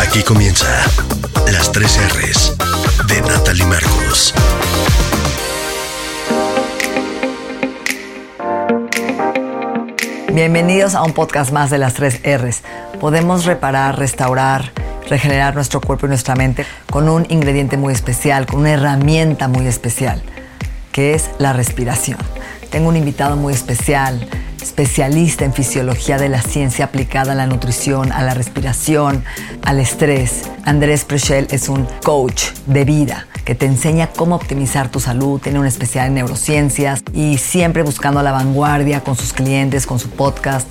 Aquí comienza las tres R's de Natalie Marcus. Bienvenidos a un podcast más de las tres R's. Podemos reparar, restaurar, regenerar nuestro cuerpo y nuestra mente con un ingrediente muy especial, con una herramienta muy especial, que es la respiración. Tengo un invitado muy especial, especialista en fisiología de la ciencia aplicada a la nutrición, a la respiración, al estrés. Andrés Prechel es un coach de vida que te enseña cómo optimizar tu salud, tiene una especial en neurociencias y siempre buscando la vanguardia con sus clientes, con su podcast,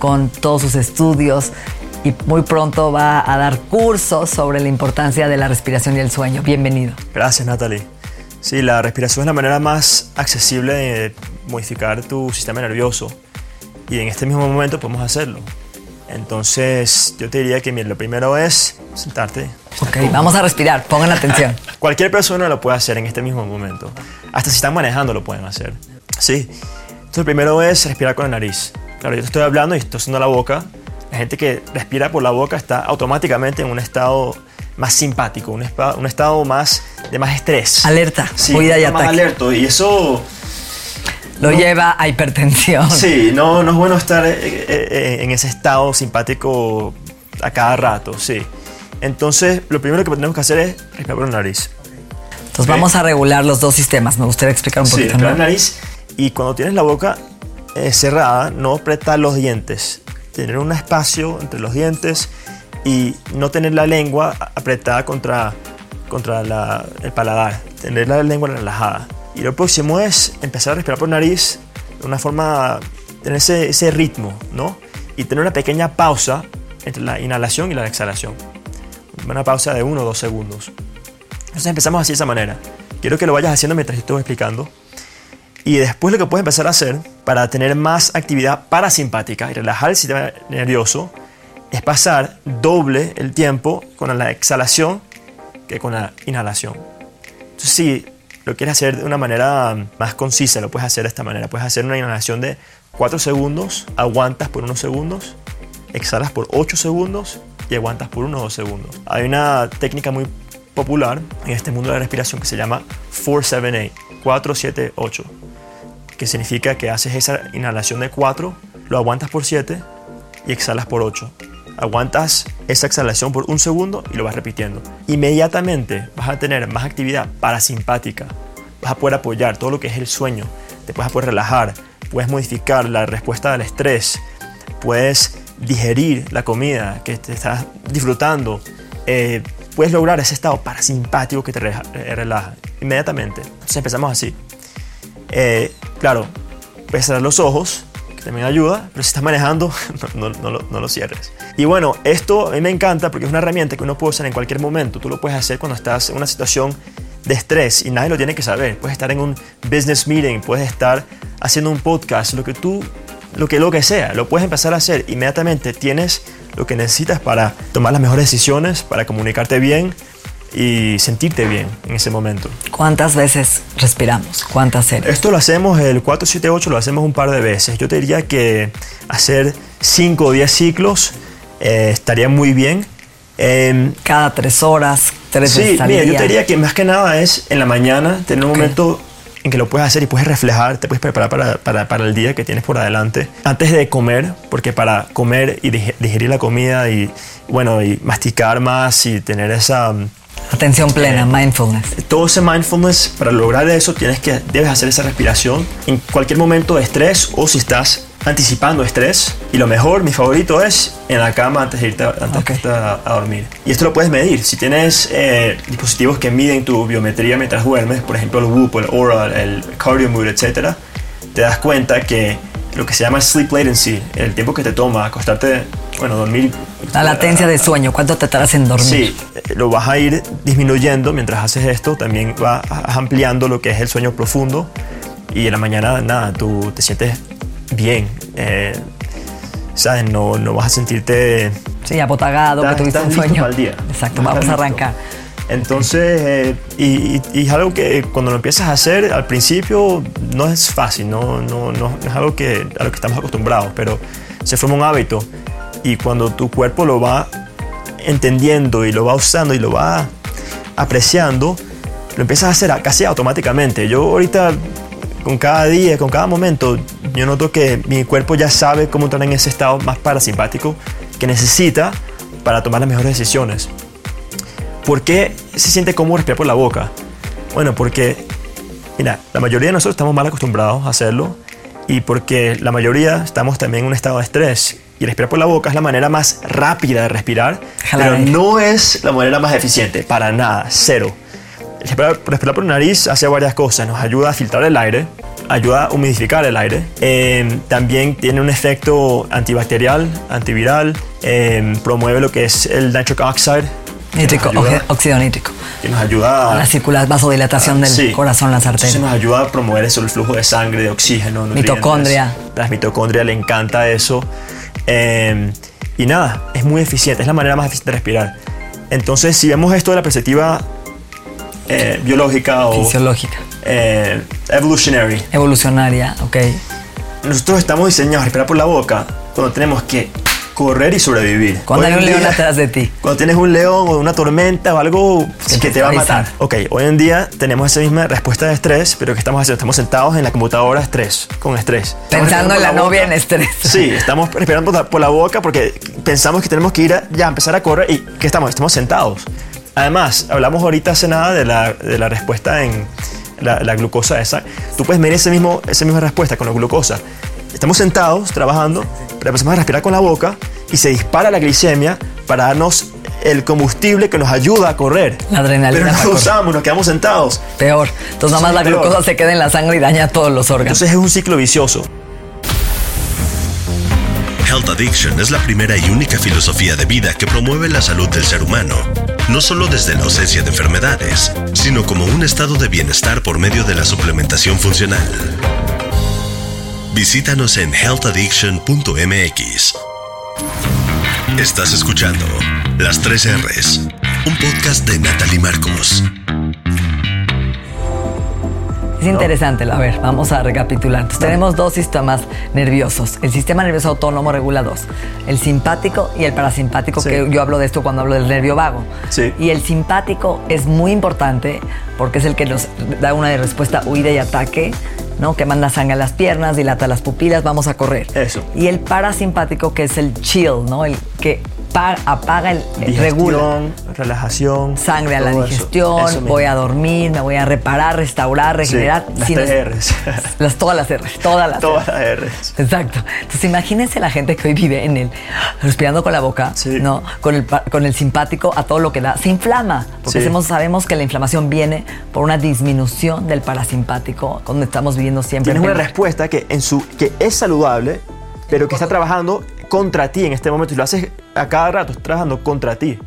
con todos sus estudios y muy pronto va a dar cursos sobre la importancia de la respiración y el sueño. Bienvenido. Gracias, Natalie. Sí, la respiración es la manera más accesible de modificar tu sistema nervioso y en este mismo momento podemos hacerlo. Entonces, yo te diría que mira, lo primero es sentarte. Ok, vamos a respirar, pongan atención. Cualquier persona lo puede hacer en este mismo momento. Hasta si están manejando lo pueden hacer. Sí. Entonces, lo primero es respirar con la nariz. Claro, yo te estoy hablando y estoy haciendo la boca. La gente que respira por la boca está automáticamente en un estado más simpático, un, un estado más de más estrés. Alerta, sí, cuida y más ataque. alerto. Y eso Lo lleva a hipertensión. Sí, no, no es bueno estar eh, eh, en ese estado simpático a cada rato, sí. Entonces, lo primero que tenemos que hacer es respirar por la nariz. Entonces vamos a regular los dos sistemas. Me gustaría explicar un Sí, poquito. respirar ¿no? por la nariz y cuando tienes la boca eh, cerrada, no apretar los dientes. Tener un espacio entre los dientes y no tener la lengua apretada contra, contra la- el paladar. Tener la lengua relajada. Y lo próximo es empezar a respirar por nariz de una forma, tener ese, ese ritmo, ¿no? Y tener una pequeña pausa entre la inhalación y la exhalación. Una pausa de uno o dos segundos. Entonces empezamos así de esa manera. Quiero que lo vayas haciendo mientras estoy explicando. Y después lo que puedes empezar a hacer para tener más actividad parasimpática y relajar el sistema nervioso es pasar doble el tiempo con la exhalación que con la inhalación. Entonces, si lo quieres hacer de una manera más concisa, lo puedes hacer de esta manera. Puedes hacer una inhalación de 4 segundos, aguantas por unos segundos, exhalas por 8 segundos y aguantas por 1 o 2 segundos. Hay una técnica muy popular en este mundo de la respiración que se llama 478, 478, que significa que haces esa inhalación de 4, lo aguantas por 7 y exhalas por 8. Aguantas esa exhalación por un segundo y lo vas repitiendo. Inmediatamente vas a tener más actividad parasimpática. Vas a poder apoyar todo lo que es el sueño. Te puedes poder relajar. Puedes modificar la respuesta al estrés. Puedes digerir la comida que te estás disfrutando. Eh, puedes lograr ese estado parasimpático que te eh, relaja inmediatamente. Entonces empezamos así. Eh, claro, puedes cerrar los ojos, también ayuda, pero si estás manejando, no, lo, lo cierres. Y bueno, esto a mí me encanta porque es una herramienta que uno puede usar en cualquier momento. Tú lo puedes hacer cuando estás en una situación de estrés y nadie lo tiene que saber. Puedes estar en un business meeting, puedes estar haciendo un podcast, lo que tú, lo que, lo que sea, lo puedes empezar a hacer inmediatamente. Tienes lo que necesitas para tomar las mejores decisiones, para comunicarte bien y sentirte bien en ese momento. ¿Cuántas veces respiramos? ¿Cuántas series? Esto lo hacemos, el 478 lo hacemos un par de veces. Yo te diría que hacer 5 o 10 ciclos eh, estaría muy bien. Em, Cada tres horas, tres sí, veces al mira, yo te diría que más que nada es en la mañana tener un Ok. momento en que lo puedes hacer y puedes reflejar, te puedes preparar para, para, para el día que tienes por adelante. Antes de comer, porque para comer y dig- digerir la comida y, bueno, y masticar más y tener esa... Atención plena, Eh, mindfulness. todo ese mindfulness, para lograr eso, tienes que, debes hacer esa respiración en cualquier momento de estrés o si estás anticipando estrés. Y lo mejor, mi favorito es en la cama antes de irte, a- antes de irte a, a dormir. Y esto lo puedes medir. Si tienes eh, dispositivos que miden tu biometría mientras duermes, por ejemplo el Whoop, el Aura, el Cardio Mood, etc., te das cuenta que lo que se llama sleep latency, el tiempo que te toma acostarte, bueno, dormir. La latencia de sueño, ¿cuánto te tardas en dormir? Sí, eh, lo vas a ir disminuyendo mientras haces esto. También vas ampliando lo que es el sueño profundo. Y en la mañana, nada, tú te sientes bien. eh, ¿Sabes? No, no vas a sentirte. Sí, apotagado, que tuviste un sueño. día. Exacto, vamos a listo. Entonces, eh, y, y- es algo que cuando lo empiezas a hacer al principio no es fácil, no, no, no, es algo que, a lo que estamos acostumbrados, pero se forma un hábito y cuando tu cuerpo lo va entendiendo y lo va usando y lo va apreciando, lo empiezas a hacer casi automáticamente. Yo ahorita, con cada día, con cada momento, yo noto que mi cuerpo ya sabe cómo entrar en ese estado más parasimpático que necesita para tomar las mejores decisiones. ¿Por qué se siente cómodo respirar por la boca? Bueno, porque, mira, la mayoría de nosotros estamos mal acostumbrados a hacerlo y porque la mayoría estamos también en un estado de estrés. Y respirar por la boca es la manera más rápida de respirar, pero no es la manera más eficiente, para nada, cero. Respirar, respirar por nariz hace varias cosas. Nos ayuda a filtrar el aire, ayuda a humidificar el aire. eh, también tiene un efecto antibacterial, antiviral. eh, promueve lo que es el nitric oxide. Nítrico, ayuda- óxido nítrico. que nos ayuda La circulación, vasodilatación del Ah, Sí. corazón, las Entonces arterias. nos ayuda a promover eso, el flujo de sangre, de oxígeno. Mitocondria. Las mitocondrias le encanta eso. Eh, y nada, es muy eficiente, es la manera más eficiente de respirar. Entonces, si vemos esto de la perspectiva eh, biológica o Fisiológica, eh, evolutionary, evolucionaria, ok. nosotros estamos diseñados a respirar por la boca cuando tenemos que correr y sobrevivir. Cuando Hoy hay un león día- atrás de ti. Cuando tienes un león o una tormenta o algo Que que, te va a matar. Ok, hoy en día tenemos esa misma respuesta de estrés, pero ¿qué estamos haciendo? Estamos sentados en la computadora estrés, con estrés. Estamos Pensando en la por novia en estrés. Sí, estamos respirando por la, por la boca porque pensamos que tenemos que ir a, ya a empezar a correr y ¿qué estamos? Estamos sentados. Además, hablamos ahorita hace nada de la, de la respuesta en la, la glucosa esa. Tú puedes medir ese mismo, esa misma respuesta con la glucosa. Estamos sentados trabajando, pero empezamos a respirar con la boca y se dispara la glicemia para darnos el combustible que nos ayuda a correr. La adrenalina Pero no lo usamos, nos quedamos sentados. Peor. Entonces, nada más la peor. glucosa se queda en la sangre y daña todos los órganos. Entonces es un ciclo vicioso. Health Addiction es la primera y única filosofía de vida que promueve la salud del ser humano, no solo desde la ausencia de enfermedades, sino como un estado de bienestar por medio de la suplementación funcional. Visítanos en healthaddiction.mx. Estás escuchando Las 3 R's, un podcast de Natalie Marcos. Es interesante, a ver, vamos a recapitular. Entonces, tenemos dos sistemas nerviosos. El sistema nervioso autónomo regula dos. El simpático y el parasimpático, Sí. que yo hablo de esto cuando hablo del nervio vago. Sí. Y el simpático es muy importante porque es el que nos da una respuesta huida y ataque, ¿no? Que manda sangre a las piernas, dilata las pupilas, vamos a correr. Eso. Y el parasimpático, que es el chill, ¿no? El que pa- apaga el, el regula Digestión, relajación. sangre a la eso. digestión, Eso voy a dormir, me voy a reparar, restaurar, Sí, regenerar. las no- tres R's. las, todas las R, todas las Todas las R's. Exacto. Entonces imagínense la gente que hoy vive en el respirando con la boca, Sí. ¿no? Con el, con el simpático a todo lo que da. Se inflama. Porque Sí. sabemos que la inflamación viene por una disminución del parasimpático, cuando estamos viviendo siempre. Tienes en una respuesta que, en su, que es saludable, pero que está trabajando contra ti en este momento y lo haces a cada rato, estás trabajando contra ti.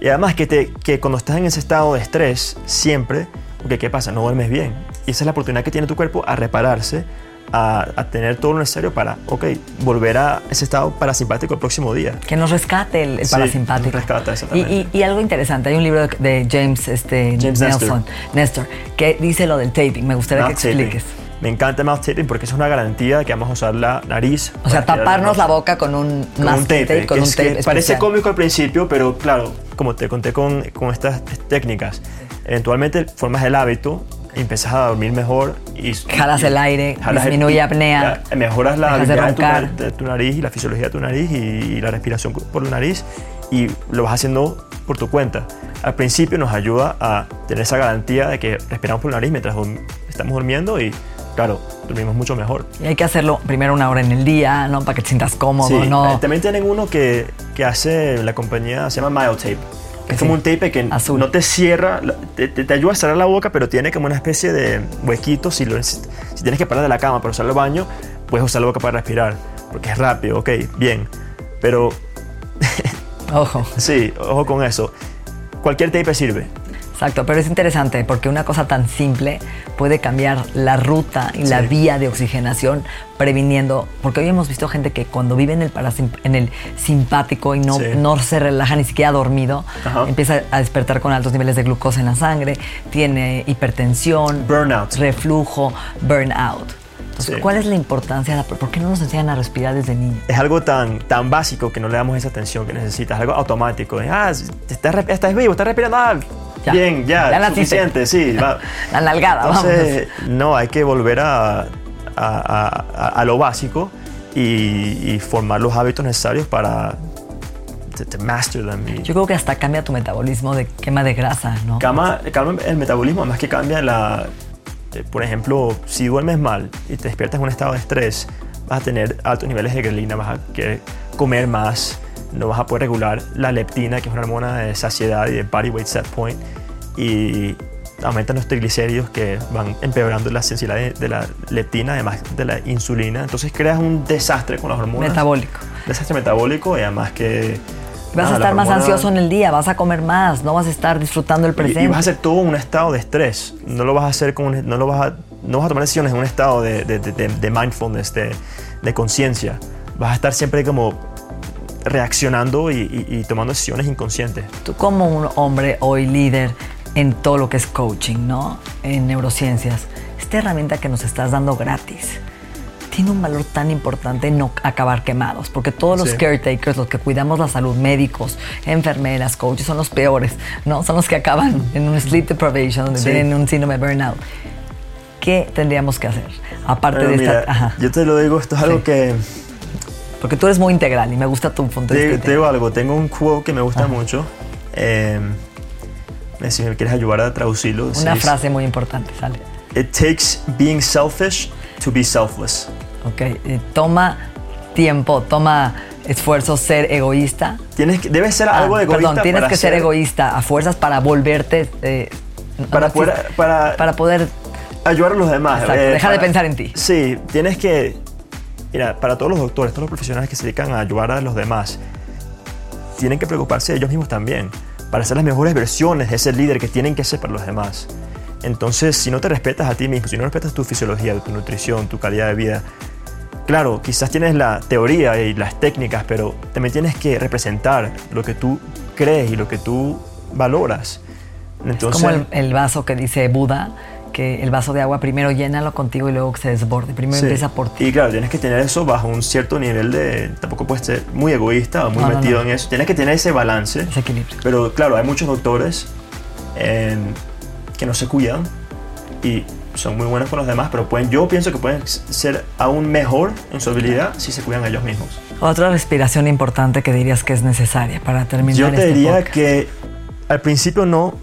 Y además que, te, que cuando estás en ese estado de estrés, siempre, porque ¿qué pasa? No duermes bien. Y esa es la oportunidad que tiene tu cuerpo a repararse, a, a tener todo lo necesario para, ok, volver a ese estado parasimpático el próximo día. Que nos rescate el, Sí, parasimpático. nos rescata, y, exactamente. y- y algo interesante, hay un libro de, James, este, James Nelson, Nestor, que dice lo del taping. Me gustaría Mouth que expliques. taping. Me encanta mouth taping porque es una garantía de que vamos a usar la nariz. O sea, taparnos la boca con un con masking un tape, tape, con un tape parece especial. cómico al principio, pero claro, como te conté con, con estas técnicas, eventualmente formas el hábito y empiezas a dormir mejor. Y, Jalas y- el aire, jalas el- disminuye y- apnea, ya, mejoras la de habilidad de na- de tu nariz y la fisiología de tu nariz y, y la respiración por la nariz y lo vas haciendo por tu cuenta. Al principio nos ayuda a tener esa garantía de que respiramos por la nariz mientras estamos durmiendo y claro, dormimos mucho mejor. Y hay que hacerlo primero una hora en el día, ¿no? Para que te sientas cómodo, Sí, ¿no? eh, también tienen uno que, que hace la compañía, se llama Myotape. Es Sí. como un tape que Azul. no te cierra, te- te ayuda a cerrar la boca, pero tiene como una especie de huequito. Si, lo, si tienes que parar de la cama para usar el baño, puedes usar la boca para respirar, porque es rápido, ok, bien. Pero Ojo. sí, ojo con eso. Cualquier tape sirve. Exacto, pero es interesante porque una cosa tan simple puede cambiar la ruta y la Sí. vía de oxigenación previniendo, porque hoy hemos visto gente que cuando vive en el, en el simpático y no, Sí. no se relaja ni siquiera dormido, Ajá. empieza a despertar con altos niveles de glucosa en la sangre, tiene hipertensión, Burnout. reflujo, burnout. Entonces, Sí. ¿cuál es la importancia? de la- ¿Por qué no nos enseñan a respirar desde niños? Es algo tan, tan básico que no le damos esa atención que necesitas, algo automático. Ah, estás, estás vivo, estás respirando. Ah, Ya. Bien, ya, suficiente, sí. va. La nalgada, Entonces, no, hay que volver a, a- a- a- a lo básico y, y formar los hábitos necesarios para to, to master them. Yo creo que hasta cambia tu metabolismo de quema de grasa, ¿no? calma el metabolismo, además que cambia la... eh, Por ejemplo, si duermes mal y te despiertas en un estado de estrés, vas a tener altos niveles de grelina, vas a querer comer más, no vas a poder regular la leptina, que es una hormona de saciedad y de body weight set point, y aumentan los triglicéridos que van empeorando la sensibilidad de, de la leptina, además de la insulina. Entonces creas un desastre con las hormonas. Metabólico. Desastre metabólico y además que... Vas nada, a estar más ansioso en el día, vas a comer más, no vas a estar disfrutando el presente. Y, vas a hacer todo un estado de estrés. No lo vas a hacer con no lo vas a, no vas a tomar decisiones en un estado de- de- de mindfulness, de, de conciencia. Vas a estar siempre como reaccionando y, y- y tomando decisiones inconscientes. Tú como un hombre hoy líder en todo lo que es coaching, ¿no? En neurociencias, esta herramienta que nos estás dando gratis tiene un valor tan importante no acabar quemados, porque todos los Sí. caretakers, los que cuidamos la salud, médicos, enfermeras, coaches, son los peores, ¿no? Son los que acaban en un sleep deprivation, donde Sí. tienen un síndrome de burnout. ¿Qué tendríamos que hacer? Aparte Pero de mira, esta... ajá. yo te lo digo, esto es algo Sí. que... Porque tú eres muy integral y me gusta tu punto de vista. te digo algo, tengo un quote que me gusta Ajá. mucho. Eh, si me quieres ayudar a traducirlo. Una dice, frase muy importante, sale. It takes being selfish to be selfless. Ok, eh, toma tiempo, toma esfuerzo ser egoísta. Tienes que, debes ser Ah, algo egoísta Perdón, tienes para que ser egoísta a fuerzas para volverte... eh, Para no poder- para- para poder... ayudar a los demás. Exacto, deja de pensar en ti. Sí, tienes que. Mira, para todos los doctores, todos los profesionales que se dedican a ayudar a los demás, tienen que preocuparse de ellos mismos también, para ser las mejores versiones de ese líder que tienen que ser para los demás. Entonces, si no te respetas a ti mismo, si no respetas tu fisiología, tu nutrición, tu calidad de vida, claro, quizás tienes la teoría y las técnicas, pero también tienes que representar lo que tú crees y lo que tú valoras. Entonces, como el, el vaso que dice Buda, que el vaso de agua primero llénalo contigo y luego que se desborde. Primero Sí. empieza por ti. Y claro, tienes que tener eso bajo un cierto nivel de... Tampoco puedes ser muy egoísta o muy No, no, metido no. en eso. Tienes que tener ese balance. Ese equilibrio. Pero claro, hay muchos doctores en- que no se cuidan y son muy buenos con los demás, pero pueden, yo pienso que pueden ser aún mejor en su habilidad si se cuidan a ellos mismos. Otra respiración importante que dirías que es necesaria para terminar Yo te este diría podcast. que al principio no,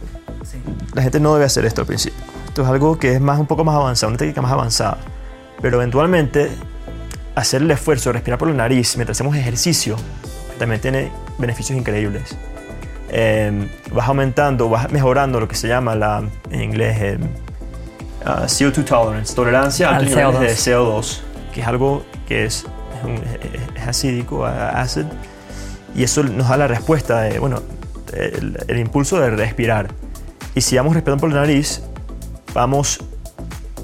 la gente no debe hacer esto al principio. Esto es algo que es más, un poco más avanzado, una técnica más avanzada. Pero eventualmente, hacer el esfuerzo de respirar por la nariz mientras hacemos ejercicio también tiene beneficios increíbles. Eh, vas aumentando, vas mejorando lo que se llama la, en inglés eh, uh, CO2 tolerance, tolerancia Al altos niveles CO2. de CO2, que es algo que es, es, un- es acídico, acid, y eso nos da la respuesta de, bueno, el, el impulso de respirar. Y si vamos respirando por la nariz, vamos,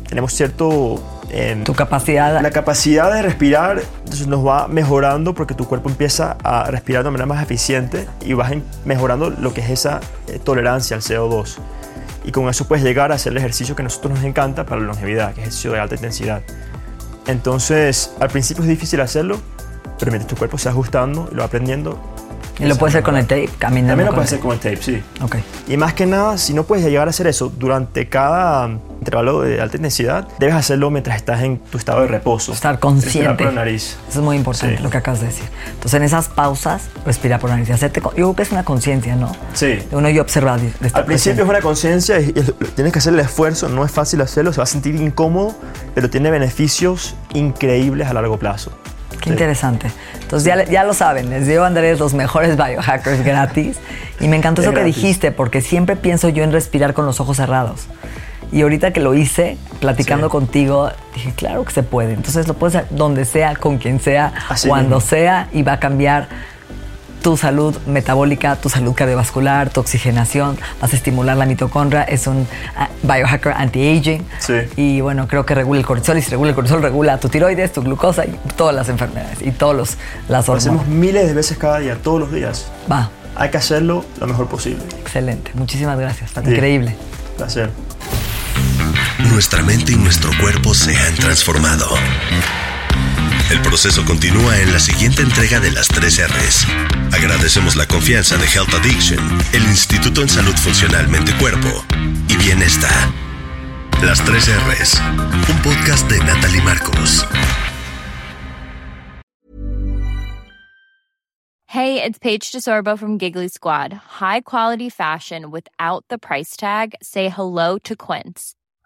tenemos cierto... em, Tu capacidad... la capacidad de respirar entonces, nos va mejorando porque tu cuerpo empieza a respirar de manera más eficiente y vas mejorando lo que es esa eh, tolerancia al CO2. Y con eso puedes llegar a hacer el ejercicio que a nosotros nos encanta para la longevidad, que es ejercicio de alta intensidad. Entonces, al principio es difícil hacerlo, pero mientras tu cuerpo se va ajustando y lo va aprendiendo. Y lo puedes hacer con el tape, caminando. También lo puedes hacer con el tape, sí. Ok. Y más que nada, si no puedes llegar a hacer eso durante cada intervalo de alta intensidad, debes hacerlo mientras estás en tu estado de reposo. Estar consciente. Respirar por la nariz. Eso es muy importante Sí. lo que acabas de decir. Entonces, en esas pausas, respira por la nariz. Hacerte, yo creo que es una conciencia, ¿no? Sí. De uno yo observar. De, Al principio es una conciencia y, y tienes que hacer el esfuerzo, no es fácil hacerlo, se va a sentir incómodo, pero tiene beneficios increíbles a largo plazo. Qué Sí. interesante. Entonces ya, ya lo saben, les dio Andrés los mejores biohackers gratis. Y me encantó Es eso que gratis. dijiste, porque siempre pienso yo en respirar con los ojos cerrados. Y ahorita que lo hice, platicando Sí. contigo, dije, claro que se puede. Entonces lo puedes hacer donde sea, con quien sea, Así cuando mismo. sea, y va a cambiar tu salud metabólica, tu salud cardiovascular, tu oxigenación, vas a estimular la mitocondria, es un ah, biohacker anti-aging. Sí. Y bueno, creo que regula el cortisol y si regula el cortisol, regula tu tiroides, tu glucosa y todas las enfermedades y todos los, las Lo hormonas. hacemos miles de veces cada día, todos los días. Va, Hay que hacerlo lo mejor posible. excelente. Muchísimas gracias. ti. Increíble. Placer. Nuestra mente y nuestro cuerpo se han transformado. El proceso continúa en la siguiente entrega de las 3 R's. Agradecemos la confianza de Health Addiction, el Instituto en Salud Funcional Mente Cuerpo y Bienestar. Las 3 R's, un podcast de Natalie Marcos. Hey, it's Paige DeSorbo from Giggly Squad. High quality fashion without the price tag. Say hello to Quince.